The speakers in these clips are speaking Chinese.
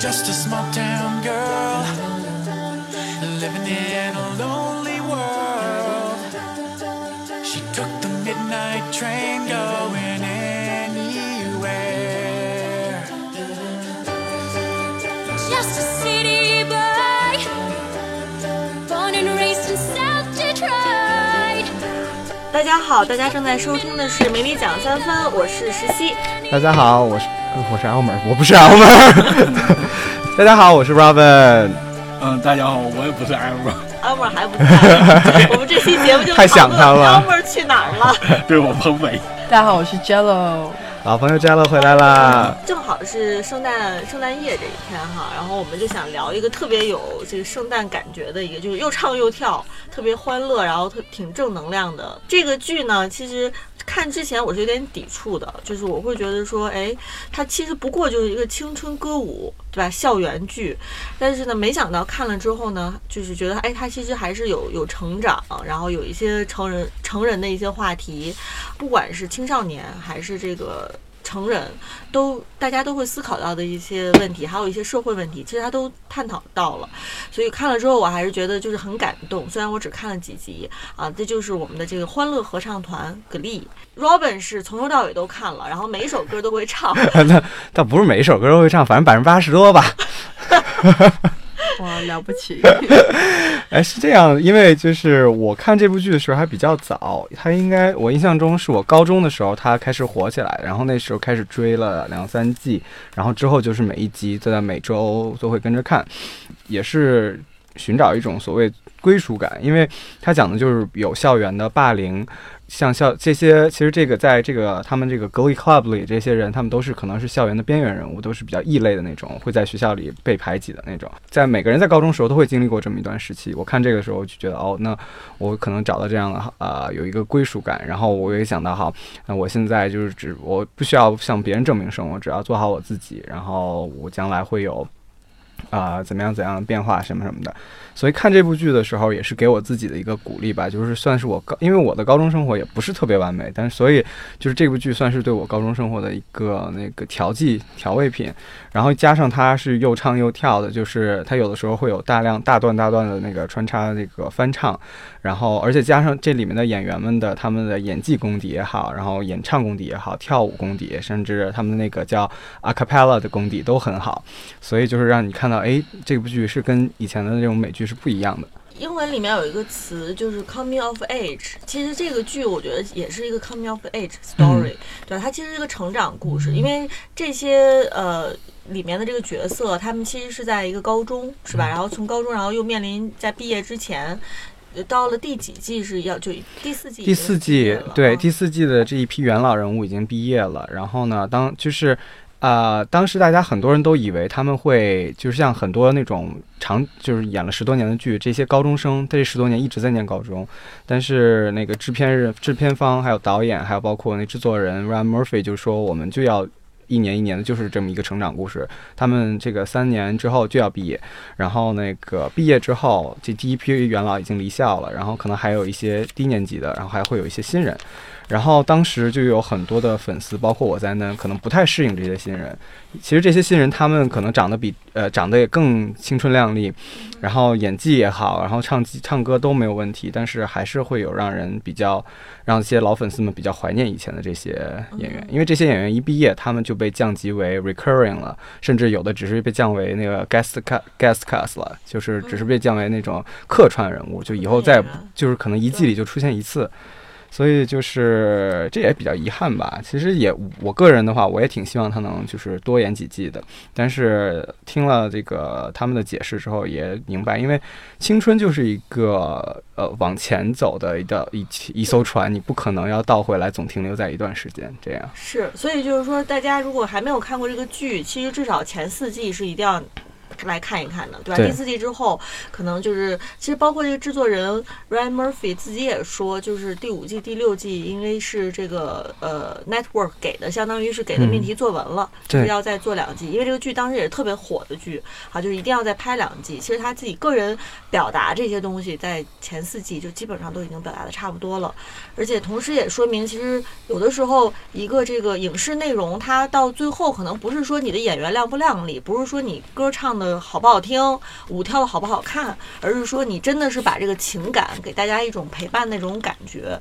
Just a small town girl living in a lonely world. She took the midnight train 家好，大家正在收听的是《美女讲三分》，我是石溪。大家好，我是呃我是 Elmer，我不是 Elmer。大家好，我是 Robin。嗯，大家好，我也不是 Elmer Elmer 还不在，我们这期节目就太想他了 Elmer 去哪儿了？对我彭伟。大家好，我是 Jello。老朋友嘉乐回来啦！正好是圣诞圣诞夜这一天哈，然后我们就想聊一个特别有这个圣诞感觉的一个，就是又唱又跳，特别欢乐，然后特挺正能量的这个剧呢。其实看之前我是有点抵触的，就是我会觉得说，哎，它其实不过就是一个青春歌舞，对吧？校园剧，但是呢，没想到看了之后呢，就是觉得，哎，他其实还是有有成长，然后有一些成人成人的一些话题，不管是青少年还是这个。成人都大家都会思考到的一些问题，还有一些社会问题，其实他都探讨到了。所以看了之后，我还是觉得就是很感动。虽然我只看了几集啊，这就是我们的这个欢乐合唱团 Glee》。Robin 是从头到尾都看了，然后每一首歌都会唱。那倒不是每一首歌都会唱，反正百分之八十多吧。哇，了不起！哎，是这样，因为就是我看这部剧的时候还比较早，它应该我印象中是我高中的时候它开始火起来，然后那时候开始追了两三季，然后之后就是每一集都在每周都会跟着看，也是寻找一种所谓归属感，因为它讲的就是有校园的霸凌。像校这些，其实这个在这个他们这个 g l e Club 里，这些人他们都是可能是校园的边缘人物，都是比较异类的那种，会在学校里被排挤的那种。在每个人在高中时候都会经历过这么一段时期。我看这个时候就觉得，哦，那我可能找到这样的呃有一个归属感。然后我也想到，哈，那我现在就是只我不需要向别人证明什么，我只要做好我自己，然后我将来会有啊、怎么样怎样的变化什么什么的。所以看这部剧的时候，也是给我自己的一个鼓励吧，就是算是我高，因为我的高中生活也不是特别完美，但是所以就是这部剧算是对我高中生活的一个那个调剂调味品，然后加上它是又唱又跳的，就是它有的时候会有大量大段大段的那个穿插那个翻唱，然后而且加上这里面的演员们的他们的演技功底也好，然后演唱功底也好，跳舞功底，甚至他们的那个叫 a cappella 的功底都很好，所以就是让你看到，哎，这部剧是跟以前的那种美剧是不一样的。英文里面有一个词就是 coming of age，其实这个剧我觉得也是一个 coming of age story，、对，它其实是一个成长故事，因为这些呃里面的这个角色，他们其实是在一个高中，是吧？然后从高中，然后又面临在毕业之前。呃到了第几季是要就第四季第四季对第四季的这一批元老人物已经毕业了，然后呢，当就是。啊、当时大家很多人都以为他们会就是像很多那种长就是演了十多年的剧，这些高中生这十多年一直在念高中，但是那个制片人、制片方还有导演，还有包括那制作人 Ryan Murphy 就说我们就要一年一年的，就是这么一个成长故事。他们这个三年之后就要毕业，然后那个毕业之后，这第一批元老已经离校了，然后可能还有一些低年级的，然后还会有一些新人。然后当时就有很多的粉丝，包括我在内，可能不太适应这些新人。其实这些新人他们可能长得比呃长得也更青春靓丽，然后演技也好，然后唱唱歌都没有问题，但是还是会有让人比较让一些老粉丝们比较怀念以前的这些演员，因为这些演员一毕业，他们就被降级为 recurring 了，甚至有的只是被降为那个 guest guest cast 了，就是只是被降为那种客串人物，就以后再就是可能一季里就出现一次。所以就是这也比较遗憾吧。其实也我个人的话，我也挺希望他能就是多演几季的。但是听了这个他们的解释之后，也明白，因为青春就是一个呃往前走的一道一一艘船，你不可能要倒回来，总停留在一段时间这样。是，所以就是说，大家如果还没有看过这个剧，其实至少前四季是一定要来看一看的，对吧？对第四季之后，可能就是其实包括这个制作人 Ryan Murphy 自己也说，就是第五季、第六季，因为是这个呃 Network 给的，相当于是给的命题作文了，就是要再做两季，因为这个剧当时也是特别火的剧啊，就是一定要再拍两季。其实他自己个人表达这些东西，在前四季就基本上都已经表达的差不多了，而且同时也说明，其实有的时候一个这个影视内容，它到最后可能不是说你的演员亮不亮丽，不是说你歌唱的好不好听，舞跳的好不好看，而是说你真的是把这个情感给大家一种陪伴那种感觉，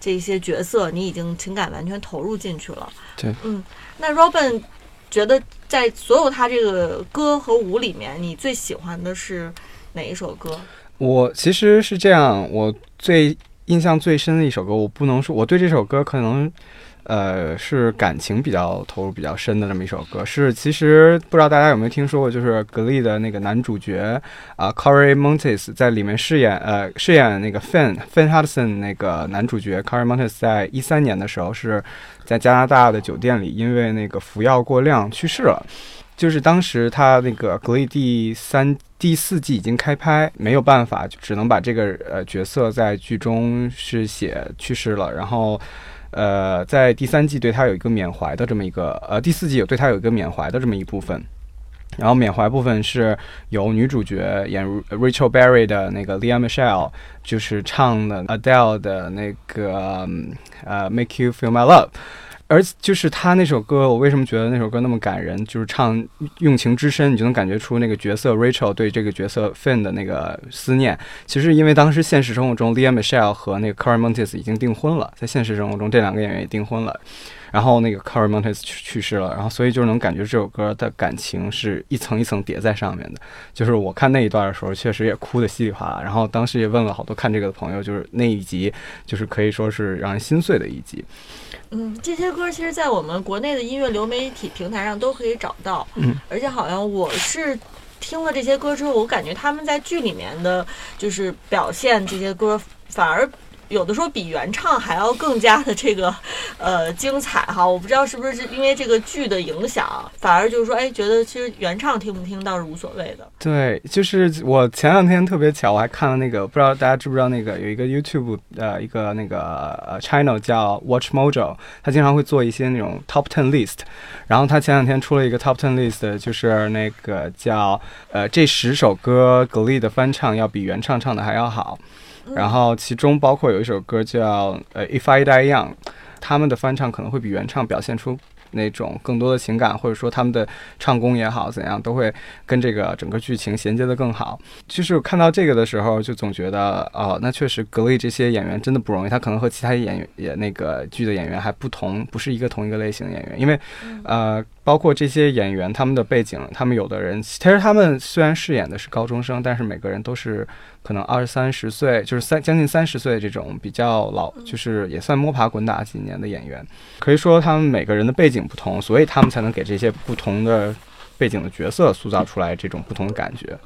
这些角色你已经情感完全投入进去了。对，嗯，那 Robin 觉得在所有他这个歌和舞里面，你最喜欢的是哪一首歌？我其实是这样，我最印象最深的一首歌，我不能说我对这首歌可能，呃，是感情比较投入比较深的这么一首歌。是其实不知道大家有没有听说过，就是格力的那个男主角啊、Corey Montes 在里面饰演呃饰演那个 Finn Finn Hudson 那个男主角 Corey Montes 在一三年的时候是在加拿大的酒店里因为那个服药过量去世了。就是当时他那个格力第三、第四季已经开拍，没有办法，就只能把这个呃角色在剧中是写去世了，然后。呃，在第三季对他有一个缅怀的这么一个，呃，第四季有对他有一个缅怀的这么一部分，然后缅怀部分是由女主角演 Rachel Berry 的那个 Lea Michelle，就是唱的 Adele 的那个呃 Make You Feel My Love。而就是他那首歌，我为什么觉得那首歌那么感人？就是唱用情之深，你就能感觉出那个角色 Rachel 对这个角色 Finn 的那个思念。其实因为当时现实生活中 l e a Michelle 和那个 Corey Montes 已经订婚了，在现实生活中这两个演员也订婚了。然后那个 Corey Montes 去去世了，然后所以就能感觉这首歌的感情是一层一层叠在上面的。就是我看那一段的时候，确实也哭得稀里哗啦。然后当时也问了好多看这个的朋友，就是那一集就是可以说是让人心碎的一集。嗯，这些歌其实，在我们国内的音乐流媒体平台上都可以找到。嗯，而且好像我是听了这些歌之后，我感觉他们在剧里面的，就是表现这些歌，反而有的时候比原唱还要更加的这个呃精彩哈。我不知道是不是因为这个剧的影响，反而就是说，哎，觉得其实原唱听不听倒是无所谓的。对，就是我前两天特别巧，我还看了那个，不知道大家知不知道那个有一个 YouTube 呃一个那个呃 channel 叫 Watch Mojo，他经常会做一些那种 Top Ten list，然后他前两天出了一个 Top Ten list，就是那个叫呃这十首歌格力的翻唱要比原唱唱的还要好，然后其中包括有一首歌叫呃 If I Die Young，他们的翻唱可能会比原唱表现出。那种更多的情感，或者说他们的唱功也好，怎样都会跟这个整个剧情衔接的更好。就是我看到这个的时候，就总觉得哦，那确实格力这些演员真的不容易，他可能和其他演员也那个剧的演员还不同，不是一个同一个类型的演员，因为呃，包括这些演员他们的背景，他们有的人其实他们虽然饰演的是高中生，但是每个人都是可能二三十岁，就是三将近三十岁这种比较老，就是也算摸爬滚打几年的演员。可以说他们每个人的背景不同，所以他们才能给这些不同的背景的角色塑造出来这种不同的感觉。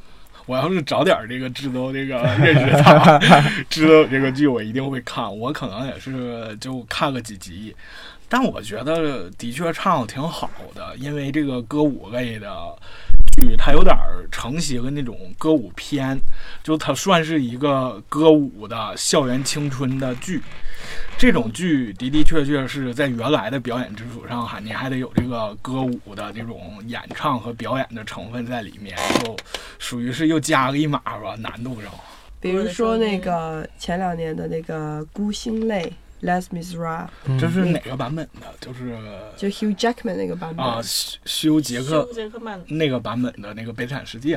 我要是早点这个知道这个认识他，知道这个剧，我一定会看。我可能也是就看个几集，但我觉得的确唱的挺好的，因为这个歌舞类的剧，它有点承袭了那种歌舞片，就它算是一个歌舞的校园青春的剧。这种剧的的确确是在原来的表演基础上，哈你还得有这个歌舞的这种演唱和表演的成分在里面，就属于是又加了一码吧，难度上。比如说那个前两年的那个《孤星泪》（Les Miserables），这是哪个版本的？就是就 Hugh Jackman 那个版本啊，休休杰克休杰克曼那个版本的那个《悲惨世界》。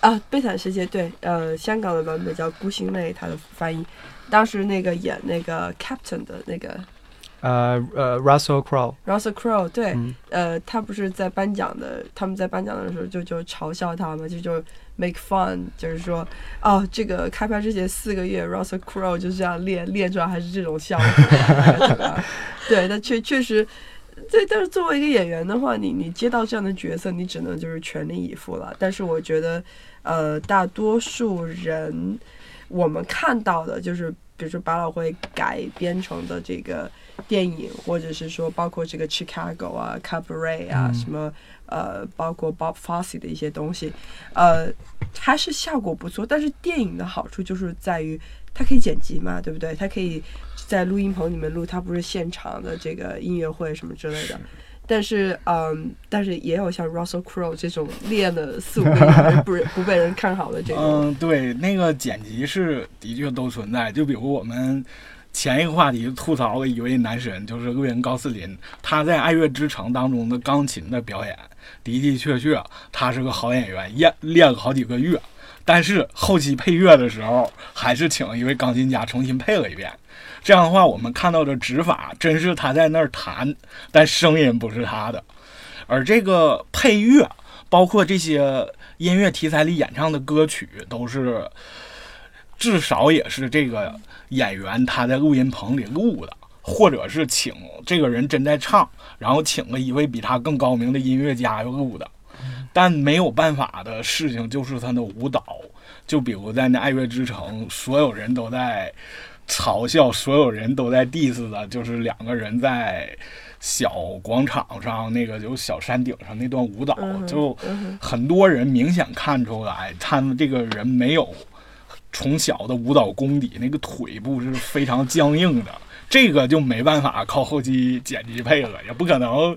啊，《悲惨世界》对，呃，香港的版本叫《孤星泪》，它的翻译。当时那个演那个 Captain 的那个呃呃，Russell Crowe，Russell Crowe，对，嗯呃，他不是在颁奖的，他们在颁奖的时候就就嘲笑他嘛，就就 make fun，就是说，哦，这个开拍之前四个月，Russell Crowe 就这样练练出来还是这种效果，对，但确确实。对，但是作为一个演员的话，你你接到这样的角色，你只能就是全力以赴了。但是我觉得，呃，大多数人我们看到的就是比如说百老汇改编成的这个电影，或者是说包括这个 Chicago 啊、Cabaret 啊，嗯什么呃，包括 Bob Fosse 的一些东西，呃，还是效果不错。但是电影的好处就是在于它可以剪辑嘛，对不对？它可以在录音棚里面录，它不是现场的这个音乐会什么之类的。但是，嗯，但是也有像 Russell Crowe 这种练了四五个月还是不人 不被人看好的这种。嗯，对，那个剪辑是的确都存在。就比如我们前一个话题吐槽了一位男神，就是瑞恩·高斯林，他在《爱乐之城》当中的钢琴的表演，的的确确他是个好演员，练练了好几个月。但是后期配乐的时候，还是请了一位钢琴家重新配了一遍。这样的话，我们看到的指法真是他在那儿弹，但声音不是他的。而这个配乐，包括这些音乐题材里演唱的歌曲，都是至少也是这个演员他在录音棚里录的，或者是请这个人真在唱，然后请了一位比他更高明的音乐家又录的。但没有办法的事情就是他的舞蹈，就比如在那《爱乐之城》，所有人都在嘲笑，所有人都在 diss 的，就是两个人在小广场上那个有小山顶上那段舞蹈，就很多人明显看出来，他们这个人没有从小的舞蹈功底，那个腿部是非常僵硬的。这个就没办法靠后期剪辑配合，也不可能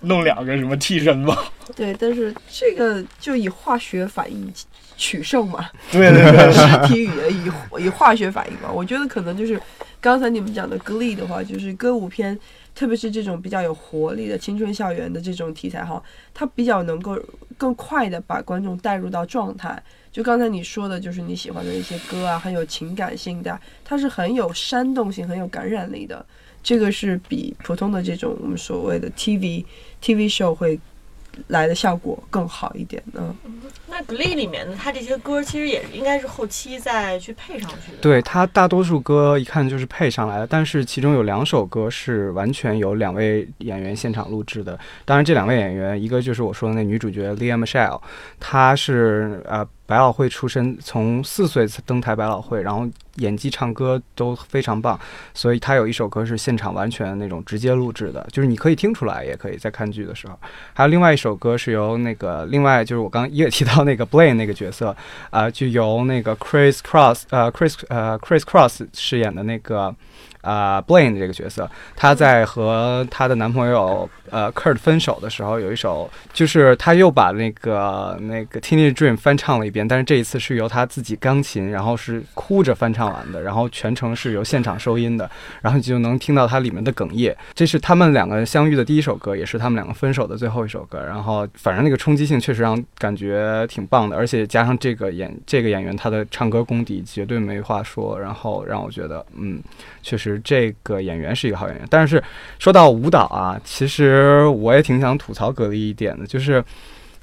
弄两个什么替身吧？对，但是这个就以化学反应取胜嘛，对对对，实 体语言以以化学反应嘛。我觉得可能就是刚才你们讲的 Glee 的话，就是歌舞片，特别是这种比较有活力的青春校园的这种题材哈，它比较能够更快的把观众带入到状态。就刚才你说的，就是你喜欢的一些歌啊，很有情感性的，它是很有煽动性、很有感染力的。这个是比普通的这种我们所谓的 TV TV show 会来的效果更好一点。嗯，那 Glee 里面的它这些歌其实也应该是后期再去配上去的。对他大多数歌一看就是配上来的，但是其中有两首歌是完全由两位演员现场录制的。当然，这两位演员，一个就是我说的那女主角 Leah Michelle，她是呃百老汇出身，从四岁登台百老汇，然后演技、唱歌都非常棒，所以他有一首歌是现场完全那种直接录制的，就是你可以听出来，也可以在看剧的时候。还有另外一首歌是由那个另外就是我刚刚也提到那个 Blaine 那个角色，啊、就由那个 Chris Cross 呃 Chris 呃 Chris Cross 饰演的那个啊、Blaine 这个角色，她在和她的男朋友呃 Kurt 分手的时候，有一首就是她又把那个那个 Teenage Dream 翻唱了一遍，但是这一次是由她自己钢琴，然后是哭着翻唱完的，然后全程是由现场收音的，然后你就能听到它里面的哽咽。这是他们两个相遇的第一首歌，也是他们两个分手的最后一首歌。然后反正那个冲击性确实让感觉挺棒的，而且加上这个演这个演员他的唱歌功底绝对没话说，然后让我觉得嗯，确实这个演员是一个好演员。但是说到舞蹈啊，其实我也挺想吐槽格力一点的，就是。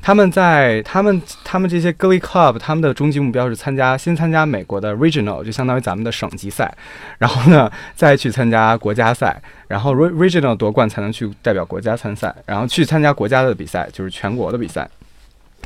他们在他们他们这些 Glee Club，他们的终极目标是参加先参加美国的 Regional，就相当于咱们的省级赛，然后呢再去参加国家赛，然后 Re- Regional 夺冠才能去代表国家参赛，然后去参加国家的比赛，就是全国的比赛。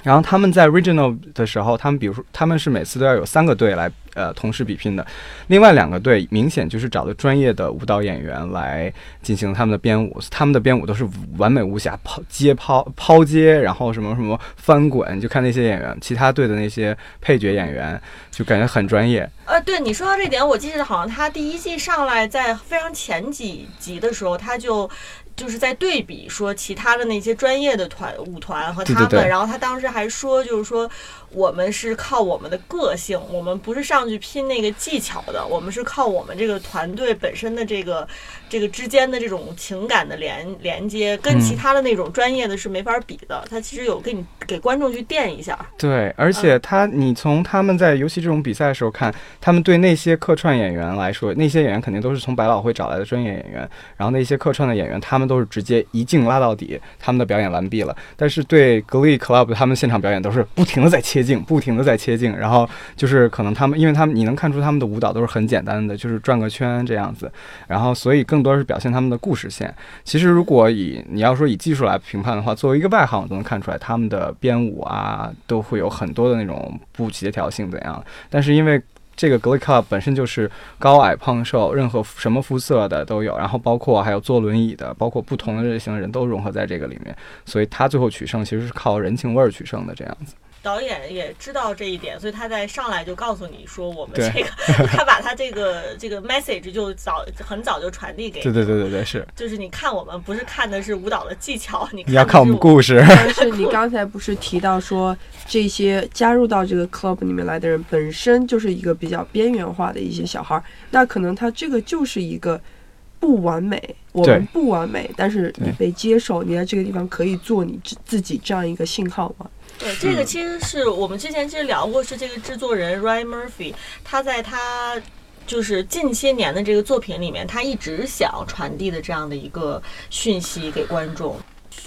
然后他们在 Regional 的时候，他们比如说他们是每次都要有三个队来呃同时比拼的，另外两个队明显就是找的专业的舞蹈演员来进行他们的编舞，他们的编舞都是完美无瑕，抛接抛抛接，然后什么什么翻滚，就看那些演员，其他队的那些配角演员就感觉很专业。呃，对你说到这点，我记得好像他第一季上来在非常前几集的时候，他就就是在对比说其他的那些专业的团舞团和他们，对对对。然后他当时还说，就是说我们是靠我们的个性，我们不是上去拼那个技巧的，我们是靠我们这个团队本身的这个这个之间的这种情感的连连接，跟其嗯他的那种专业的是没法比的。他其实有给你给观众去垫一下，对，而且他，你从他们在尤其这种比赛的时候看，他们对那些客串演员来说，那些演员肯定都是从百老汇找来的专业演员，然后那些客串的演员，他们都是直接一镜拉到底，他们的表演完毕了。但是对 Glee Club 他们现场表演都是不停的在切镜，不停的在切镜，然后就是可能他们，因为他们你能看出他们的舞蹈都是很简单的，就是转个圈这样子，然后所以更多是表现他们的故事线。其实如果以你要说以技术来评判的话，作为一个外行，我都能看出来他们的编舞啊都会有很多的那种不协调性怎样。但是因为这个 Glee Club 本身就是高矮胖瘦，任何什么肤色的都有，然后包括还有坐轮椅的，包括不同的类型的人都融合在这个里面，所以他最后取胜其实是靠人情味儿取胜的这样子。导演也知道这一点，所以他在上来就告诉你说，我们这个，他把他这个这个 message 就早很早就传递给你，对对对对对，是就是你看我们不是看的是舞蹈的技巧，你你要看我们。故事。但是你刚才不是提到说，这些加入到这个 club 里面来的人本身就是一个比较边缘化的一些小孩儿，那可能他这个就是一个不完美，我们不完美，但是你被接受，你在这个地方可以做你自自己这样一个信号嘛？对，这个其实是我们之前其实聊过，是这个制作人 Ryan Murphy，他在他就是近些年的这个作品里面，他一直想传递的这样的一个讯息给观众。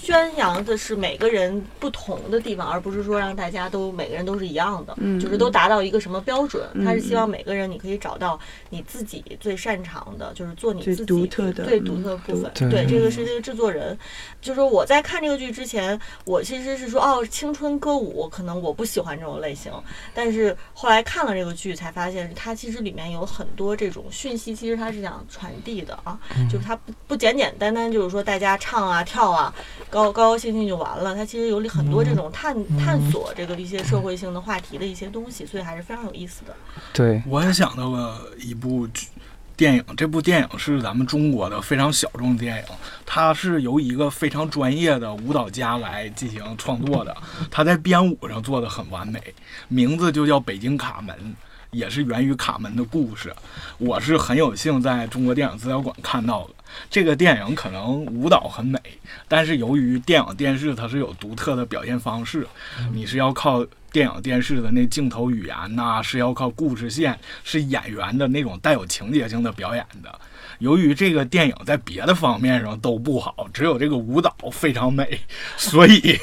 宣扬的是每个人不同的地方，而不是说让大家都每个人都是一样的，嗯。就是都达到一个什么标准。嗯。他是希望每个人你可以找到你自己最擅长的，就是做你最自己独特的。最嗯独特的部分。对对，这个是这个制作人，就是说我在看这个剧之前，我其实是说哦，青春歌舞可能我不喜欢这种类型，但是后来看了这个剧才发现，它其实里面有很多这种讯息，其实它是想传递的啊，就是它不不简简单单就是说大家唱啊跳啊，高高高兴兴就完了，它其实有很多这种探探索这个一些社会性的话题的一些东西，所以还是非常有意思的。对，我也想到了一部剧电影，这部电影是咱们中国的非常小众电影，它是由一个非常专业的舞蹈家来进行创作的，他在编舞上做的很完美，名字就叫《北京卡门》。也是源于卡门的故事，我是很有幸在中国电影资料馆看到的。这个电影可能舞蹈很美，但是由于电影电视它是有独特的表现方式，你是要靠电影电视的那镜头语言呐、是要靠故事线，是演员的那种带有情节性的表演的。由于这个电影在别的方面上都不好，只有这个舞蹈非常美，所以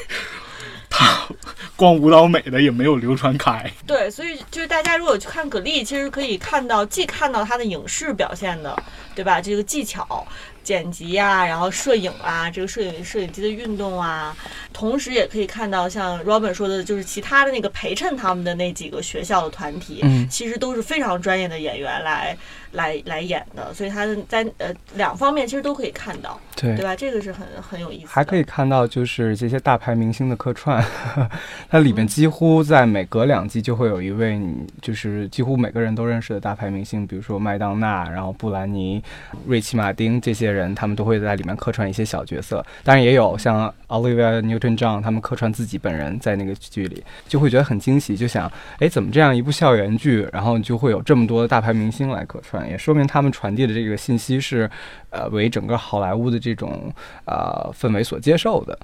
它 光舞蹈美的也没有流传开。对，所以就是大家如果去看葛丽，其实可以看到，既看到她的影视表现的，对吧？这个技巧、剪辑啊，然后摄影啊，这个摄影摄影机的运动啊，同时也可以看到像 Robin 说的，就是其他的那个陪衬他们的那几个学校的团体，嗯其实都是非常专业的演员来来来演的，所以他在呃两方面其实都可以看到，对对吧？这个是很很有意思的。还可以看到，就是这些大牌明星的客串，它里面几乎在每隔两季就会有一位你就是几乎每个人都认识的大牌明星，比如说麦当娜，然后布兰妮、瑞奇·马丁这些人，他们都会在里面客串一些小角色。当然也有像 Olivia Newton-John 他们客串自己本人在那个剧里，就会觉得很惊喜，就想，哎，怎么这样一部校园剧，然后就会有这么多的大牌明星来客串，也说明他们传递的这个信息是，呃，为整个好莱坞的这种呃氛围所接受的。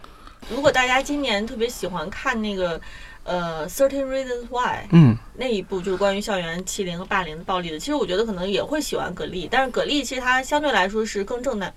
如果大家今年特别喜欢看那个呃《Certain Reasons Why》，嗯，那一部就是关于校园欺凌和霸凌的暴力的，其实我觉得可能也会喜欢葛力，但是葛力其实它相对来说是更正南。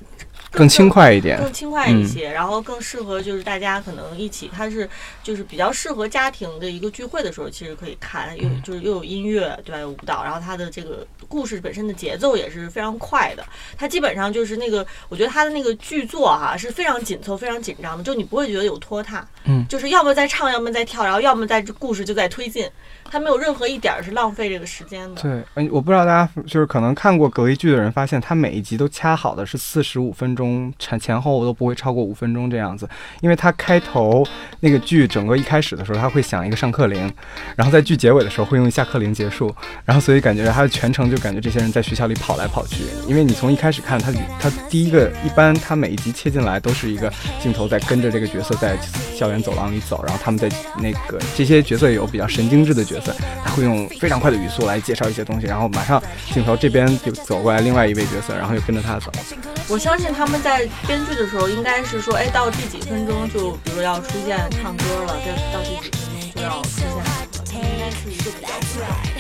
更轻快一点。更轻快一些，然后更适合就是大家可能一起，它是就是比较适合家庭的一个聚会的时候，其实可以看，又就是又有音乐对吧，有舞蹈，然后它的这个故事本身的节奏也是非常快的，它基本上就是那个，我觉得它的那个剧作哈、是非常紧凑、非常紧张的，就你不会觉得有拖沓，嗯。就是要么在唱，要么在跳，然后要么在故事就在推进，它没有任何一点儿是浪费这个时间的。对，嗯，我不知道大家就是可能看过隔离剧的人，发现它每一集都掐好的是四十五分钟，前前后都不会超过五分钟这样子。因为它开头那个剧整个一开始的时候，它会响一个上课铃，然后在剧结尾的时候会用下课铃结束，然后所以感觉它的全程就感觉这些人在学校里跑来跑去。因为你从一开始看它，它第一个一般它每一集切进来都是一个镜头在跟着这个角色在校园走廊里走，然后他们在那个这些角色有比较神经质的角色，他会用非常快的语速来介绍一些东西，然后马上镜头这边就走过来另外一位角色，然后又跟着他走。我相信他们在编剧的时候，应该是说，哎，到第几分钟就，比如要出现唱歌了，这到第几分钟就要出现什么，应该是一个比较快。